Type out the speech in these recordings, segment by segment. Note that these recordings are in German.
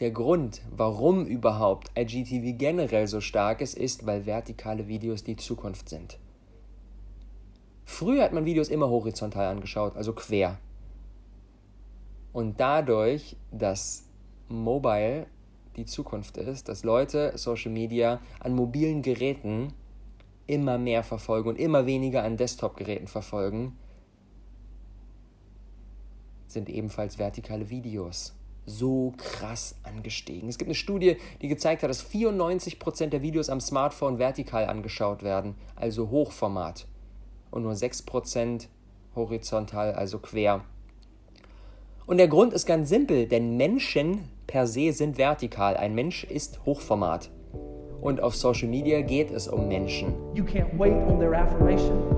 der Grund, warum überhaupt IGTV generell so stark ist, ist, weil vertikale Videos die Zukunft sind. Früher hat man Videos immer horizontal angeschaut, also quer. Und dadurch, dass Mobile die Zukunft ist, dass Leute Social Media an mobilen Geräten immer mehr verfolgen und immer weniger an Desktop-Geräten verfolgen, sind ebenfalls vertikale Videos so krass angestiegen. Es gibt eine Studie, die gezeigt hat, dass 94% der Videos am Smartphone vertikal angeschaut werden, also Hochformat, und nur 6% horizontal, also quer. Und der Grund ist ganz simpel, denn Menschen per se sind vertikal. Ein Mensch ist Hochformat. Und auf Social Media geht es um Menschen. You can't wait on their affirmation.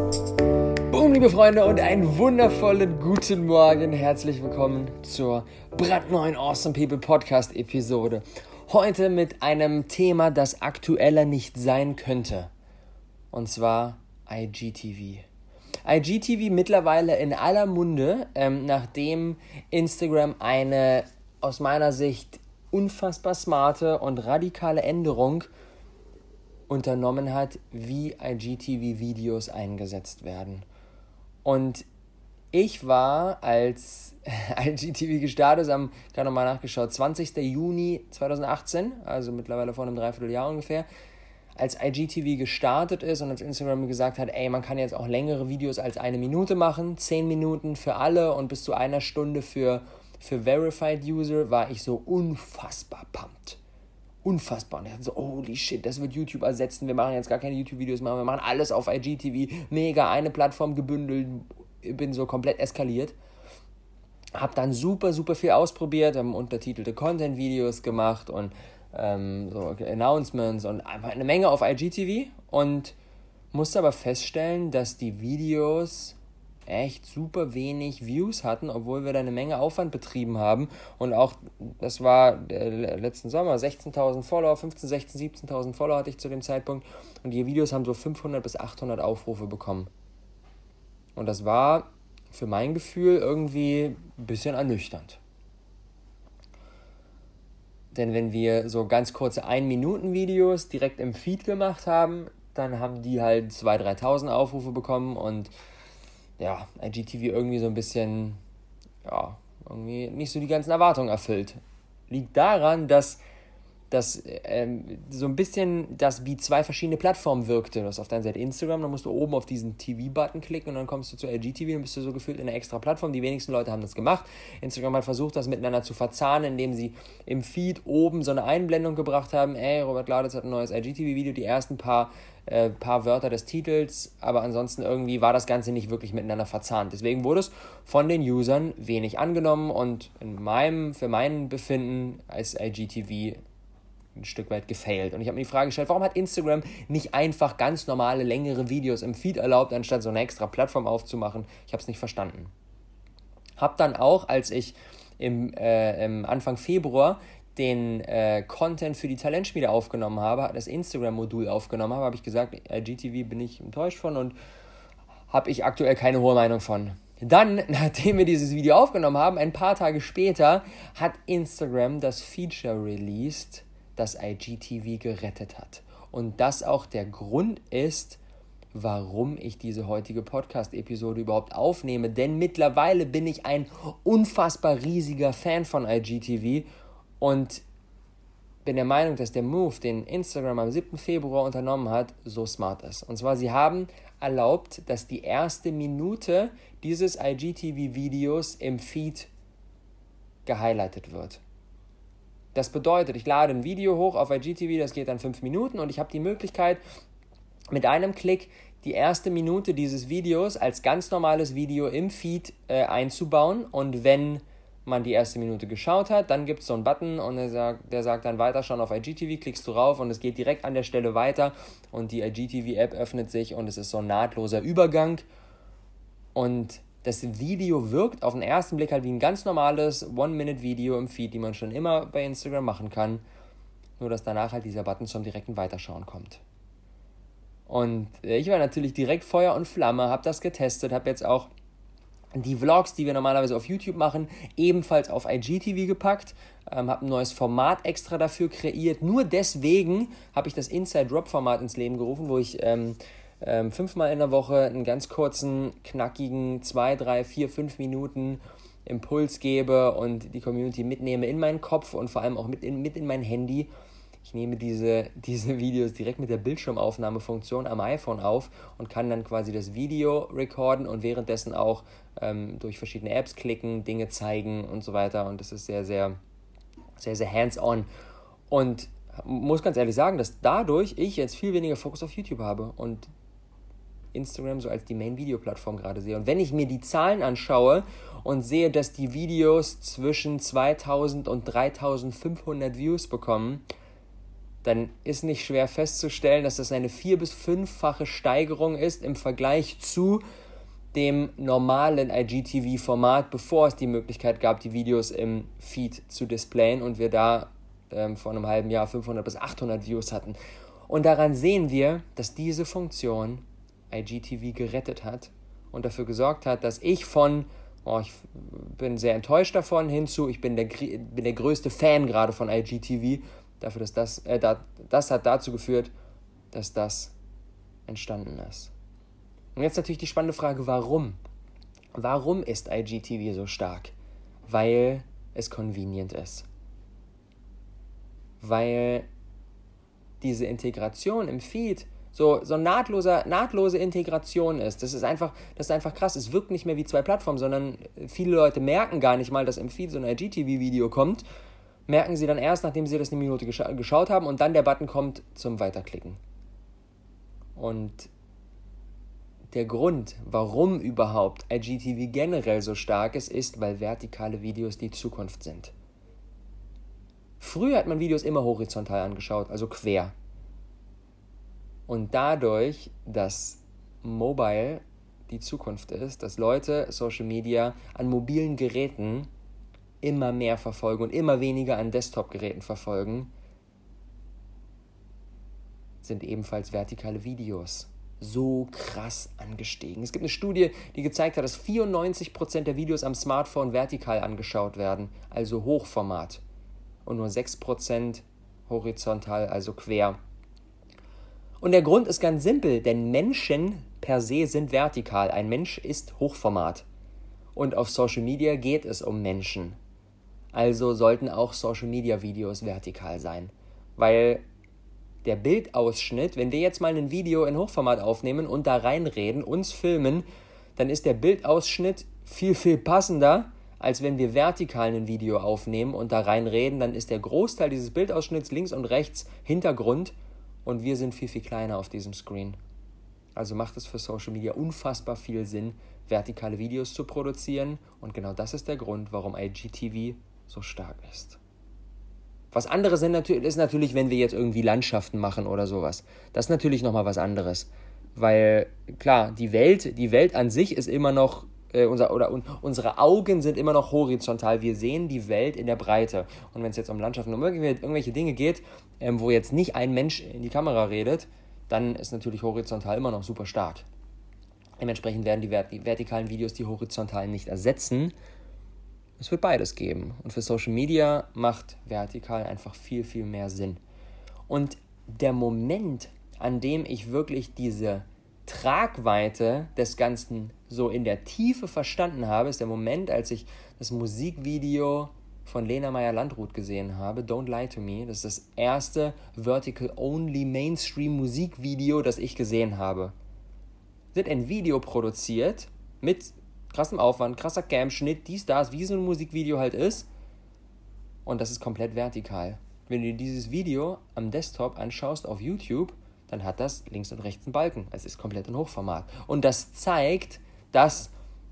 Liebe Freunde, und einen wundervollen guten Morgen. Herzlich willkommen zur brandneuen Awesome People Podcast Episode. Heute mit einem Thema, das aktueller nicht sein könnte. Und zwar IGTV. IGTV mittlerweile in aller Munde, ähm, nachdem Instagram eine aus meiner Sicht unfassbar smarte und radikale Änderung unternommen hat, wie IGTV-Videos eingesetzt werden. Und ich war, als IGTV gestartet haben gerade nochmal nachgeschaut, 20. Juni 2018, also mittlerweile vor einem Dreivierteljahr ungefähr, als IGTV gestartet ist und als Instagram gesagt hat, ey, man kann jetzt auch längere Videos als eine Minute machen, 10 Minuten für alle und bis zu einer Stunde für, für Verified User, war ich so unfassbar pumped. Unfassbar. Und ich dachte so, holy shit, das wird YouTube ersetzen. Wir machen jetzt gar keine YouTube-Videos mehr, wir machen alles auf IGTV. Mega, eine Plattform gebündelt. Bin so komplett eskaliert. Hab dann super, super viel ausprobiert, haben untertitelte Content-Videos gemacht und ähm, so Announcements und einfach eine Menge auf IGTV und musste aber feststellen, dass die Videos echt super wenig Views hatten, obwohl wir da eine Menge Aufwand betrieben haben. Und auch, das war letzten Sommer, 16.000 Follower, 15, 16, 17.000 Follower hatte ich zu dem Zeitpunkt. Und die Videos haben so 500 bis 800 Aufrufe bekommen. Und das war für mein Gefühl irgendwie ein bisschen ernüchternd. Denn wenn wir so ganz kurze 1-Minuten-Videos direkt im Feed gemacht haben, dann haben die halt 2.000, 3.000 Aufrufe bekommen und ja, IGTV irgendwie so ein bisschen, ja, irgendwie nicht so die ganzen Erwartungen erfüllt. Liegt daran, dass dass ähm, so ein bisschen das wie zwei verschiedene Plattformen wirkte. Du hast auf deiner Seite Instagram, dann musst du oben auf diesen TV-Button klicken und dann kommst du zu LGTV und bist du so gefühlt in einer extra Plattform. Die wenigsten Leute haben das gemacht. Instagram hat versucht, das miteinander zu verzahnen, indem sie im Feed oben so eine Einblendung gebracht haben. Ey, Robert Gladitz hat ein neues IGTV-Video, die ersten paar, äh, paar Wörter des Titels, aber ansonsten irgendwie war das Ganze nicht wirklich miteinander verzahnt. Deswegen wurde es von den Usern wenig angenommen und in meinem, für mein Befinden als IGTV ein Stück weit gefailt. Und ich habe mir die Frage gestellt, warum hat Instagram nicht einfach ganz normale, längere Videos im Feed erlaubt, anstatt so eine extra Plattform aufzumachen? Ich habe es nicht verstanden. Hab dann auch, als ich im, äh, im Anfang Februar den äh, Content für die Talentschmiede aufgenommen habe, das Instagram-Modul aufgenommen habe, habe ich gesagt, IGTV bin ich enttäuscht von und habe ich aktuell keine hohe Meinung von. Dann, nachdem wir dieses Video aufgenommen haben, ein paar Tage später, hat Instagram das Feature released, das IGTV gerettet hat. Und das auch der Grund ist, warum ich diese heutige Podcast-Episode überhaupt aufnehme. Denn mittlerweile bin ich ein unfassbar riesiger Fan von IGTV und bin der Meinung, dass der Move, den Instagram am 7. Februar unternommen hat, so smart ist. Und zwar, sie haben erlaubt, dass die erste Minute dieses IGTV-Videos im Feed gehighlightet wird. Das bedeutet, ich lade ein Video hoch auf IGTV, das geht dann fünf Minuten und ich habe die Möglichkeit, mit einem Klick die erste Minute dieses Videos als ganz normales Video im Feed äh, einzubauen und wenn man die erste Minute geschaut hat, dann gibt es so einen Button und der sagt, der sagt dann weiterschauen auf IGTV, klickst du rauf und es geht direkt an der Stelle weiter und die IGTV-App öffnet sich und es ist so ein nahtloser Übergang und das Video wirkt auf den ersten Blick halt wie ein ganz normales One-Minute-Video im Feed, die man schon immer bei Instagram machen kann, nur dass danach halt dieser Button zum direkten Weiterschauen kommt. Und ich war natürlich direkt Feuer und Flamme, habe das getestet, habe jetzt auch die Vlogs, die wir normalerweise auf YouTube machen, ebenfalls auf IGTV gepackt. Ähm, habe ein neues Format extra dafür kreiert. Nur deswegen habe ich das Inside Drop Format ins Leben gerufen, wo ich ähm, ähm, fünfmal in der Woche einen ganz kurzen, knackigen, zwei, drei, vier, fünf Minuten Impuls gebe und die Community mitnehme in meinen Kopf und vor allem auch mit in, mit in mein Handy ich nehme diese, diese Videos direkt mit der Bildschirmaufnahmefunktion am iPhone auf und kann dann quasi das Video recorden und währenddessen auch ähm, durch verschiedene Apps klicken, Dinge zeigen und so weiter. Und das ist sehr, sehr, sehr, sehr hands-on. Und muss ganz ehrlich sagen, dass dadurch ich jetzt viel weniger Fokus auf YouTube habe und Instagram so als die Main-Video-Plattform gerade sehe. Und wenn ich mir die Zahlen anschaue und sehe, dass die Videos zwischen 2000 und 3500 Views bekommen, dann ist nicht schwer festzustellen, dass das eine vier- bis fünffache Steigerung ist im Vergleich zu dem normalen IGTV-Format, bevor es die Möglichkeit gab, die Videos im Feed zu displayen und wir da ähm, vor einem halben Jahr 500 bis 800 Views hatten. Und daran sehen wir, dass diese Funktion IGTV gerettet hat und dafür gesorgt hat, dass ich von, oh, ich bin sehr enttäuscht davon, hinzu, ich bin der, bin der größte Fan gerade von IGTV dafür, dass das, äh, da, das hat dazu geführt, dass das entstanden ist. Und jetzt natürlich die spannende Frage, warum? Warum ist IGTV so stark? Weil es convenient ist. Weil diese Integration im Feed so, so nahtloser, nahtlose Integration ist. Das ist einfach, das ist einfach krass. Es wirkt nicht mehr wie zwei Plattformen, sondern viele Leute merken gar nicht mal, dass im Feed so ein IGTV-Video kommt merken sie dann erst, nachdem sie das eine Minute gescha geschaut haben und dann der Button kommt zum Weiterklicken. Und der Grund, warum überhaupt IGTV generell so stark ist, ist, weil vertikale Videos die Zukunft sind. Früher hat man Videos immer horizontal angeschaut, also quer. Und dadurch, dass Mobile die Zukunft ist, dass Leute Social Media an mobilen Geräten immer mehr verfolgen und immer weniger an Desktop-Geräten verfolgen, sind ebenfalls vertikale Videos so krass angestiegen. Es gibt eine Studie, die gezeigt hat, dass 94% der Videos am Smartphone vertikal angeschaut werden, also Hochformat, und nur 6% horizontal, also quer. Und der Grund ist ganz simpel, denn Menschen per se sind vertikal. Ein Mensch ist Hochformat. Und auf Social Media geht es um Menschen. Also sollten auch Social-Media-Videos vertikal sein. Weil der Bildausschnitt, wenn wir jetzt mal ein Video in Hochformat aufnehmen und da reinreden, uns filmen, dann ist der Bildausschnitt viel, viel passender, als wenn wir vertikal ein Video aufnehmen und da reinreden. Dann ist der Großteil dieses Bildausschnitts links und rechts Hintergrund und wir sind viel, viel kleiner auf diesem Screen. Also macht es für Social Media unfassbar viel Sinn, vertikale Videos zu produzieren und genau das ist der Grund, warum IGTV so stark ist. Was anderes sind natürlich, ist natürlich, wenn wir jetzt irgendwie Landschaften machen oder sowas. Das ist natürlich nochmal was anderes. Weil, klar, die Welt, die Welt an sich ist immer noch, äh, unser, oder un, unsere Augen sind immer noch horizontal. Wir sehen die Welt in der Breite. Und wenn es jetzt um Landschaften, um irgendwelche, Dinge geht, ähm, wo jetzt nicht ein Mensch in die Kamera redet, dann ist natürlich horizontal immer noch super stark. Dementsprechend werden die, vert die vertikalen Videos die horizontalen nicht ersetzen, es wird beides geben. Und für Social Media macht vertikal einfach viel, viel mehr Sinn. Und der Moment, an dem ich wirklich diese Tragweite des Ganzen so in der Tiefe verstanden habe, ist der Moment, als ich das Musikvideo von Lena Meyer-Landrut gesehen habe, Don't Lie to Me. Das ist das erste Vertical-Only Mainstream-Musikvideo, das ich gesehen habe. Hat ein Video produziert mit krassem Aufwand, krasser Cam-Schnitt, dies, das, wie so ein Musikvideo halt ist. Und das ist komplett vertikal. Wenn du dir dieses Video am Desktop anschaust auf YouTube, dann hat das links und rechts einen Balken. Es ist komplett in Hochformat. Und das zeigt, dass,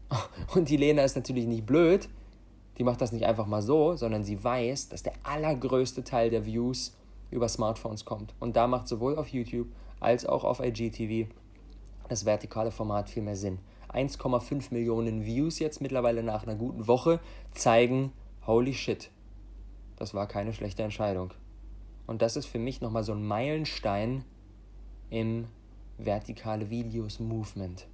und die Lena ist natürlich nicht blöd, die macht das nicht einfach mal so, sondern sie weiß, dass der allergrößte Teil der Views über Smartphones kommt. Und da macht sowohl auf YouTube als auch auf IGTV das vertikale Format viel mehr Sinn. 1,5 Millionen Views jetzt mittlerweile nach einer guten Woche zeigen, holy shit, das war keine schlechte Entscheidung. Und das ist für mich nochmal so ein Meilenstein im vertikale Videos Movement.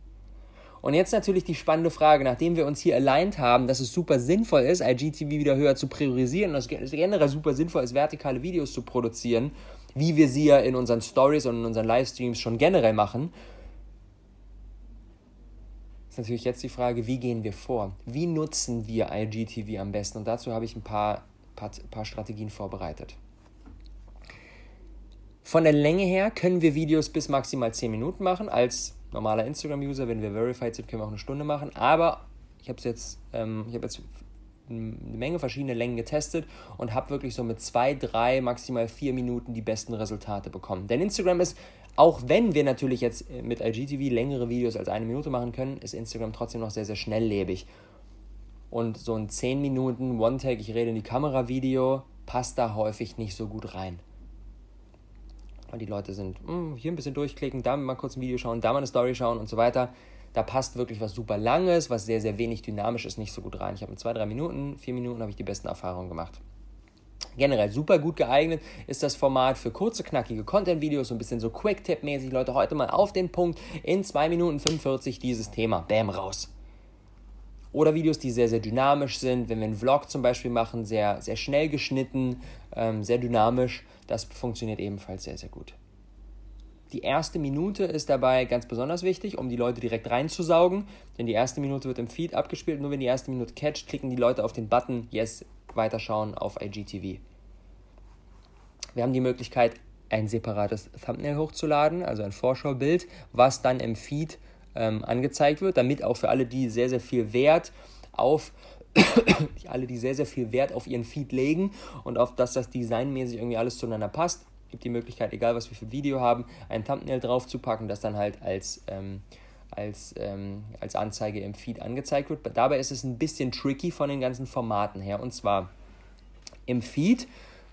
Und jetzt natürlich die spannende Frage, nachdem wir uns hier aligned haben, dass es super sinnvoll ist, IGTV wieder höher zu priorisieren und dass es generell super sinnvoll ist, vertikale Videos zu produzieren, wie wir sie ja in unseren Stories und in unseren Livestreams schon generell machen, ist natürlich jetzt die Frage, wie gehen wir vor? Wie nutzen wir IGTV am besten? Und dazu habe ich ein paar, paar, paar Strategien vorbereitet. Von der Länge her können wir Videos bis maximal 10 Minuten machen. Als normaler Instagram-User, wenn wir verified sind, können wir auch eine Stunde machen. Aber ich habe jetzt, ähm, ich habe jetzt eine Menge verschiedene Längen getestet und habe wirklich so mit zwei, drei, maximal vier Minuten die besten Resultate bekommen. Denn Instagram ist, auch wenn wir natürlich jetzt mit IGTV längere Videos als eine Minute machen können, ist Instagram trotzdem noch sehr, sehr schnelllebig. Und so ein 10 Minuten One-Take, ich rede in die Kamera-Video, passt da häufig nicht so gut rein weil die Leute sind, mh, hm, hier ein bisschen durchklicken, da mal kurz ein Video schauen, da mal eine Story schauen und so weiter. Da passt wirklich was super Langes, was sehr, sehr wenig dynamisch ist, nicht so gut rein. Ich habe in zwei, drei Minuten, vier Minuten habe ich die besten Erfahrungen gemacht. Generell super gut geeignet ist das Format für kurze, knackige Content-Videos, so ein bisschen so Quick-Tip-mäßig. Leute, heute mal auf den Punkt in 2 Minuten 45 dieses Thema. Bam, raus. Oder Videos, die sehr, sehr dynamisch sind. Wenn wir einen Vlog zum Beispiel machen, sehr, sehr schnell geschnitten, ähm, sehr dynamisch. Das funktioniert ebenfalls sehr, sehr gut. Die erste Minute ist dabei ganz besonders wichtig, um die Leute direkt reinzusaugen. Denn die erste Minute wird im Feed abgespielt. Nur wenn die erste Minute catcht, klicken die Leute auf den Button Yes, weiterschauen auf IGTV. Wir haben die Möglichkeit, ein separates Thumbnail hochzuladen, also ein Vorschaubild, was dann im Feed ähm, angezeigt wird, damit auch für alle, die sehr, sehr viel Wert auf alle, die sehr, sehr viel Wert auf ihren Feed legen und auf dass das designmäßig irgendwie alles zueinander passt, gibt die Möglichkeit, egal was wir für Video haben, ein Thumbnail drauf zu packen, das dann halt als, ähm, als, ähm, als Anzeige im Feed angezeigt wird. Dabei ist es ein bisschen tricky von den ganzen Formaten her. Und zwar im Feed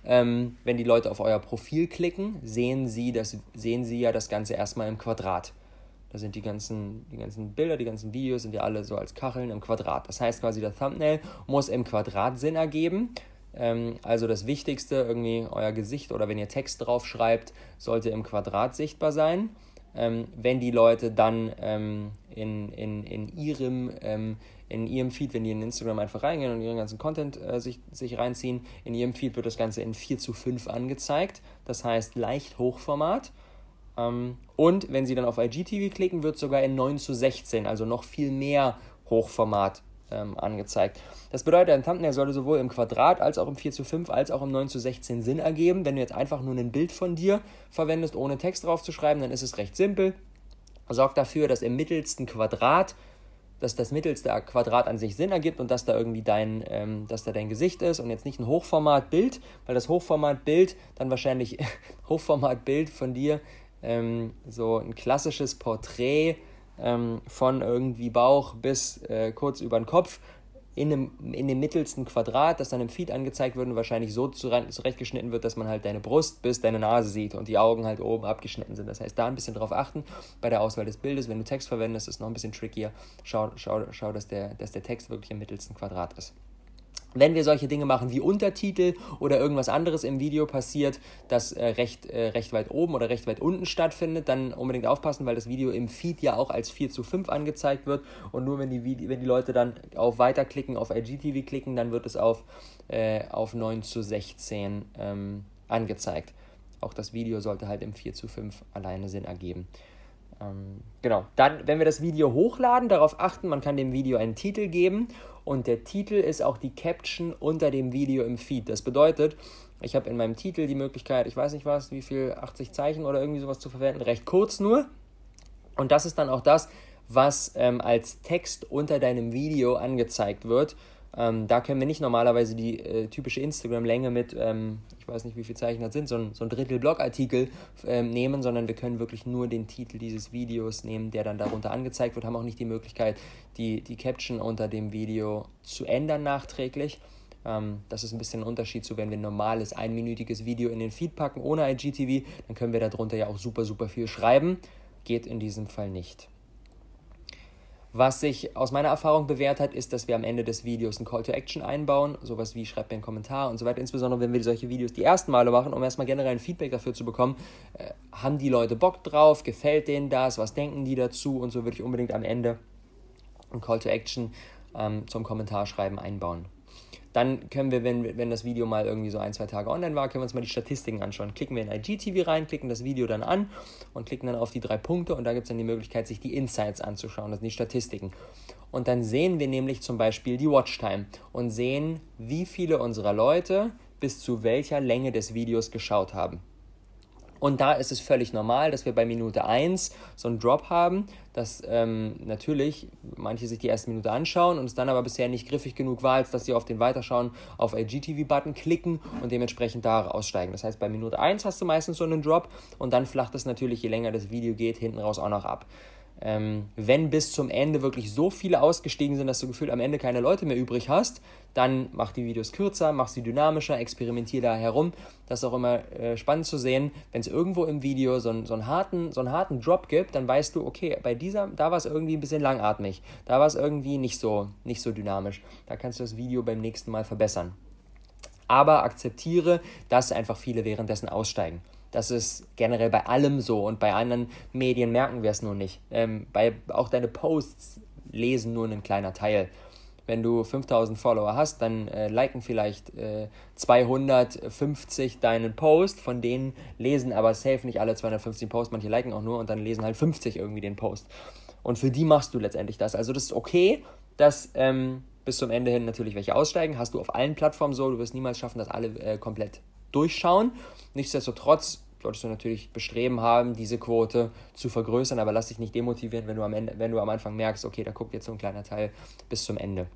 ähm, wenn die Leute auf euer Profil klicken, sehen sie, das, sehen sie ja das Ganze erstmal im Quadrat. Da sind die ganzen, die ganzen Bilder, die ganzen Videos sind ja alle so als Kacheln im Quadrat. Das heißt quasi, der Thumbnail muss im Quadrat Sinn ergeben. Ähm, also das Wichtigste, irgendwie euer Gesicht oder wenn ihr Text drauf schreibt, sollte im Quadrat sichtbar sein. Ähm, wenn die Leute dann ähm, in, in, in, ihrem, ähm, in ihrem Feed, wenn die in Instagram einfach reingehen und ihren ganzen Content äh, sich, sich reinziehen, in ihrem Feed wird das Ganze in 4 zu 5 angezeigt. Das heißt leicht Hochformat. Ähm, und wenn Sie dann auf IGTV klicken, wird sogar in 9 zu 16, also noch viel mehr Hochformat ähm, angezeigt. Das bedeutet, ein Thumbnail sollte sowohl im Quadrat als auch im 4 zu 5 als auch im 9 zu 16 Sinn ergeben. Wenn du jetzt einfach nur ein Bild von dir verwendest, ohne Text drauf zu schreiben, dann ist es recht simpel. Sorgt dafür, dass im mittelsten Quadrat dass das mittelste Quadrat an sich Sinn ergibt und dass da irgendwie dein, ähm, dass da dein Gesicht ist und jetzt nicht ein Hochformatbild, weil das Hochformatbild dann wahrscheinlich Hochformatbild von dir ähm, so ein klassisches Porträt ähm, von irgendwie Bauch bis äh, kurz über den Kopf in dem, in dem mittelsten Quadrat, das dann im Feed angezeigt wird und wahrscheinlich so zurechtgeschnitten wird, dass man halt deine Brust bis deine Nase sieht und die Augen halt oben abgeschnitten sind. Das heißt, da ein bisschen drauf achten bei der Auswahl des Bildes. Wenn du Text verwendest, ist es noch ein bisschen trickier. Schau, schau, schau dass, der, dass der Text wirklich im mittelsten Quadrat ist wenn wir solche Dinge machen wie Untertitel oder irgendwas anderes im Video passiert, das äh, recht, äh, recht weit oben oder recht weit unten stattfindet, dann unbedingt aufpassen, weil das Video im Feed ja auch als 4 zu 5 angezeigt wird und nur wenn die, wenn die Leute dann auf Weiterklicken, auf IGTV klicken, dann wird es auf, äh, auf 9 zu 16 ähm, angezeigt. Auch das Video sollte halt im 4 zu 5 alleine Sinn ergeben. Ähm, genau, dann, wenn wir das Video hochladen, darauf achten, man kann dem Video einen Titel geben und der Titel ist auch die Caption unter dem Video im Feed. Das bedeutet, ich habe in meinem Titel die Möglichkeit, ich weiß nicht was, wie viel, 80 Zeichen oder irgendwie sowas zu verwenden, recht kurz nur. Und das ist dann auch das, was ähm, als Text unter deinem Video angezeigt wird. Ähm, da können wir nicht normalerweise die äh, typische Instagram-Länge mit, ähm, ich weiß nicht, wie viele Zeichen das sind, so ein, so ein Drittel Blogartikel ähm, nehmen, sondern wir können wirklich nur den Titel dieses Videos nehmen, der dann darunter angezeigt wird, haben auch nicht die Möglichkeit, die, die Caption unter dem Video zu ändern nachträglich. Ähm, das ist ein bisschen ein Unterschied zu, wenn wir ein normales einminütiges Video in den Feed packen ohne IGTV, dann können wir darunter ja auch super, super viel schreiben. Geht in diesem Fall nicht. Was sich aus meiner Erfahrung bewährt hat, ist, dass wir am Ende des Videos ein Call to Action einbauen, sowas wie schreibt mir einen Kommentar und so weiter. Insbesondere wenn wir solche Videos die ersten Male machen, um erstmal generell ein Feedback dafür zu bekommen, äh, haben die Leute Bock drauf, gefällt denen das, was denken die dazu und so würde ich unbedingt am Ende ein Call to Action ähm, zum Kommentarschreiben einbauen. Dann können wir, wenn, wenn das Video mal irgendwie so ein, zwei Tage online war, können wir uns mal die Statistiken anschauen. Klicken wir in IGTV rein, klicken das Video dann an und klicken dann auf die drei Punkte und da gibt es dann die Möglichkeit, sich die Insights anzuschauen, das sind die Statistiken. Und dann sehen wir nämlich zum Beispiel die Watchtime und sehen, wie viele unserer Leute bis zu welcher Länge des Videos geschaut haben. Und da ist es völlig normal, dass wir bei Minute 1 so einen Drop haben, dass ähm, natürlich manche sich die erste Minute anschauen und es dann aber bisher nicht griffig genug war, als dass sie auf den Weiterschauen auf IGTV-Button klicken und dementsprechend da aussteigen. Das heißt, bei Minute 1 hast du meistens so einen Drop und dann flacht es natürlich, je länger das Video geht, hinten raus auch noch ab. Ähm, wenn bis zum Ende wirklich so viele ausgestiegen sind, dass du gefühlt am Ende keine Leute mehr übrig hast, dann mach die Videos kürzer, mach sie dynamischer, experimentier da herum. Das ist auch immer äh, spannend zu sehen. Wenn es irgendwo im Video so, einen, so, einen harten, so einen harten Drop gibt, dann weißt du, okay, bei dieser, da war es irgendwie ein bisschen langatmig. Da war es irgendwie nicht so, nicht so dynamisch. Da kannst du das Video beim nächsten Mal verbessern. Aber akzeptiere, dass einfach viele währenddessen aussteigen. Das ist generell bei allem so und bei anderen Medien merken wir es nur nicht. Ähm, bei, auch deine Posts lesen nur ein kleiner Teil. Wenn du 5000 Follower hast, dann äh, liken vielleicht äh, 250 deinen Post, von denen lesen aber safe nicht alle 250 Posts, manche liken auch nur und dann lesen halt 50 irgendwie den Post. Und für die machst du letztendlich das. Also das ist okay, dass ähm, bis zum Ende hin natürlich welche aussteigen. Hast du auf allen Plattformen so, du wirst niemals schaffen, dass alle äh, komplett durchschauen. Nichtsdestotrotz solltest du natürlich Bestreben haben, diese Quote zu vergrößern, aber lass dich nicht demotivieren, wenn du am, Ende, wenn du am Anfang merkst, okay, da guckt jetzt so ein kleiner Teil bis zum Ende.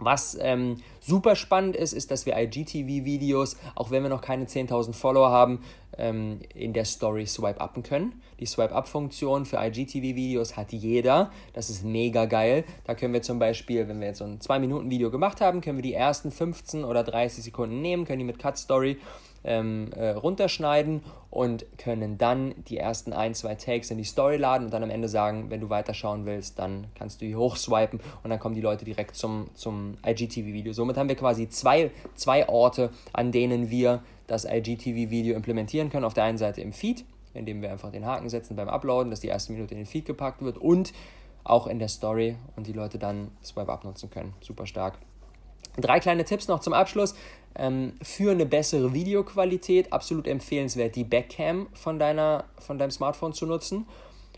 Was ähm, super spannend ist, ist, dass wir IGTV-Videos, auch wenn wir noch keine 10.000 Follower haben, ähm, in der Story swipe-upen können. Die Swipe-up-Funktion für IGTV-Videos hat jeder. Das ist mega geil. Da können wir zum Beispiel, wenn wir jetzt so ein 2-Minuten-Video gemacht haben, können wir die ersten 15 oder 30 Sekunden nehmen, können die mit Cut Story ähm, äh, runterschneiden und können dann die ersten ein, zwei Takes in die Story laden und dann am Ende sagen, wenn du weiterschauen willst, dann kannst du die hochswipen und dann kommen die Leute direkt zum, zum IGTV-Video. Somit haben wir quasi zwei, zwei Orte, an denen wir das IGTV-Video implementieren können. Auf der einen Seite im Feed, indem wir einfach den Haken setzen beim Uploaden, dass die erste Minute in den Feed gepackt wird und auch in der Story und die Leute dann Swipe Up nutzen können. Super stark. Drei kleine Tipps noch zum Abschluss. Ähm, für eine bessere Videoqualität absolut empfehlenswert, die Backcam von, deiner, von deinem Smartphone zu nutzen,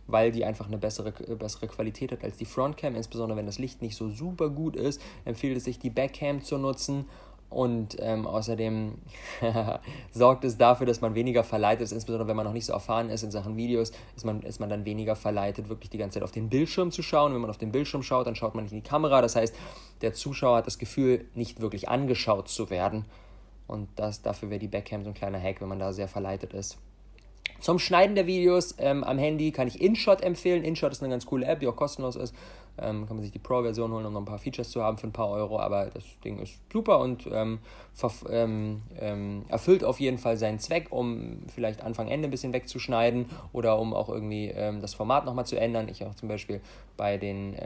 weil die einfach eine bessere, bessere Qualität hat als die Frontcam. Insbesondere wenn das Licht nicht so super gut ist, empfiehlt es sich, die Backcam zu nutzen und ähm, außerdem sorgt es dafür, dass man weniger verleitet ist, insbesondere wenn man noch nicht so erfahren ist in Sachen Videos, ist man, ist man dann weniger verleitet, wirklich die ganze Zeit auf den Bildschirm zu schauen. Wenn man auf den Bildschirm schaut, dann schaut man nicht in die Kamera. Das heißt, der Zuschauer hat das Gefühl, nicht wirklich angeschaut zu werden. Und das, dafür wäre die Backcam so ein kleiner Hack, wenn man da sehr verleitet ist. Zum Schneiden der Videos ähm, am Handy kann ich InShot empfehlen. InShot ist eine ganz coole App, die auch kostenlos ist. Ähm, kann man sich die Pro-Version holen, um noch ein paar Features zu haben für ein paar Euro. Aber das Ding ist super und ähm, ähm, ähm, erfüllt auf jeden Fall seinen Zweck, um vielleicht Anfang, Ende ein bisschen wegzuschneiden oder um auch irgendwie ähm, das Format nochmal zu ändern. Ich auch zum Beispiel bei den,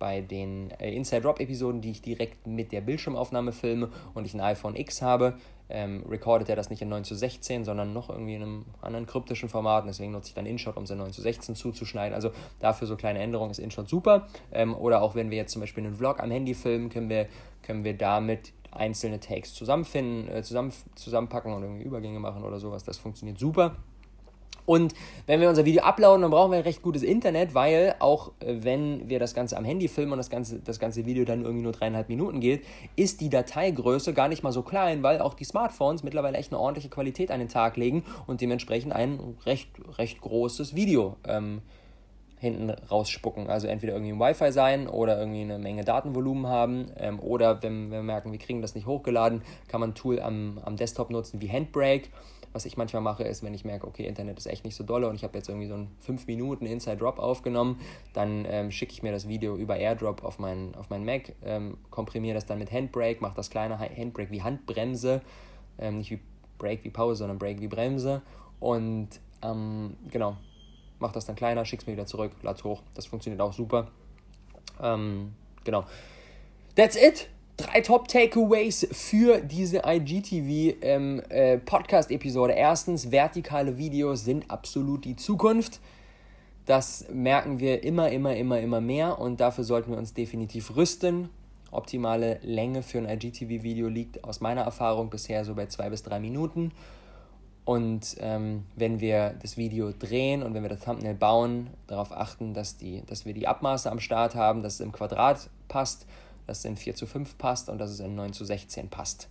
bei den äh, Inside-Drop-Episoden, die ich direkt mit der Bildschirmaufnahme filme und ich ein iPhone X habe, ähm, recordet er das nicht in 9 zu 16, sondern noch irgendwie in einem anderen kryptischen Format. Deswegen nutze ich dann InShot, um es in 9 zu 16 zuzuschneiden. Also dafür so kleine Änderungen ist InShot super. Ähm, oder auch wenn wir jetzt zum Beispiel einen Vlog am Handy filmen, können wir, können wir damit einzelne Takes zusammenfinden, äh, zusammen, zusammenpacken und irgendwie Übergänge machen oder sowas. Das funktioniert super. Und wenn wir unser Video uploaden, dann brauchen wir ein recht gutes Internet, weil auch äh, wenn wir das Ganze am Handy filmen und das ganze, das ganze Video dann irgendwie nur dreieinhalb Minuten geht, ist die Dateigröße gar nicht mal so klein, weil auch die Smartphones mittlerweile echt eine ordentliche Qualität an den Tag legen und dementsprechend ein recht, recht großes Video ähm, hinten rausspucken. Also entweder irgendwie ein Wi-Fi sein oder irgendwie eine Menge Datenvolumen haben. Ähm, oder wenn, wenn wir merken, wir kriegen das nicht hochgeladen, kann man ein Tool am, am Desktop nutzen wie Handbrake. Was ich manchmal mache, ist, wenn ich merke, okay, Internet ist echt nicht so dolle und ich habe jetzt irgendwie so einen 5 Minuten Inside Drop aufgenommen, dann ähm, schicke ich mir das Video über AirDrop auf meinen auf mein Mac, ähm, komprimiere das dann mit Handbrake, mache das kleine Handbrake wie Handbremse, ähm, nicht wie Brake wie Pause, sondern Brake wie Bremse und ähm, genau, mach das dann kleiner, schick's mir wieder zurück, lad's hoch. Das funktioniert auch super. Ähm, genau. That's it. Drei Top-Takeaways für diese IGTV ähm, äh. Erstens, vertikale Videos sind absolut die Zukunft. Das merken wir immer, immer, immer, immer mehr und dafür sollten wir uns definitiv rüsten. Optimale Länge für ein IGTV-Video liegt aus meiner Erfahrung bisher so bei zwei bis drei Minuten. Und ähm, wenn wir das Video drehen und wenn wir das Thumbnail bauen, darauf achten, dass, die, dass wir die Abmaße am Start haben, dass es im Quadrat passt, dass es in 4 zu 5 passt und dass es in 9 zu 16 passt.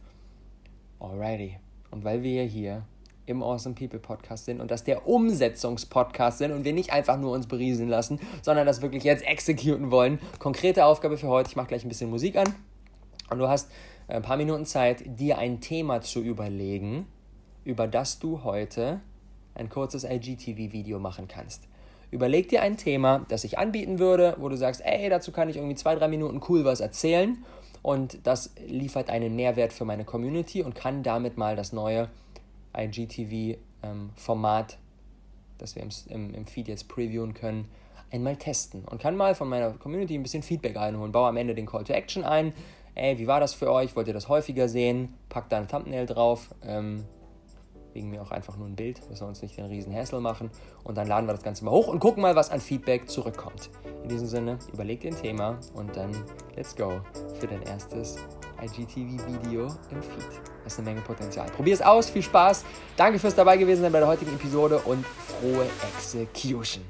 Alrighty. Und weil wir hier im Awesome People Podcast sind und das der Umsetzungspodcast sind und wir nicht einfach nur uns berieseln lassen, sondern das wirklich jetzt exekutieren wollen. Konkrete Aufgabe für heute, ich mache gleich ein bisschen Musik an und du hast ein paar Minuten Zeit, dir ein Thema zu überlegen, über das du heute ein kurzes IGTV-Video machen kannst. Überleg dir ein Thema, das ich anbieten würde, wo du sagst, ey, dazu kann ich irgendwie zwei, drei Minuten cool was erzählen und das liefert einen Mehrwert für meine Community und kann damit mal das neue IGTV-Format, ähm, das wir im, im, im Feed jetzt previewen können, einmal testen und kann mal von meiner Community ein bisschen Feedback einholen. Baue am Ende den Call to Action ein. Ey, wie war das für euch? Wollt ihr das häufiger sehen? Pack da ein Thumbnail drauf. Ähm, wegen mir auch einfach nur ein Bild, dass wir uns nicht den riesen Hassel machen. Und dann laden wir das Ganze mal hoch und gucken mal, was an Feedback zurückkommt. In diesem Sinne, überleg dir ein Thema und dann let's go für dein erstes IGTV-Video im Feed. Das ist eine Menge Potenzial. Probier es aus, viel Spaß. Danke fürs dabei gewesen sein bei der heutigen Episode und frohe Execution.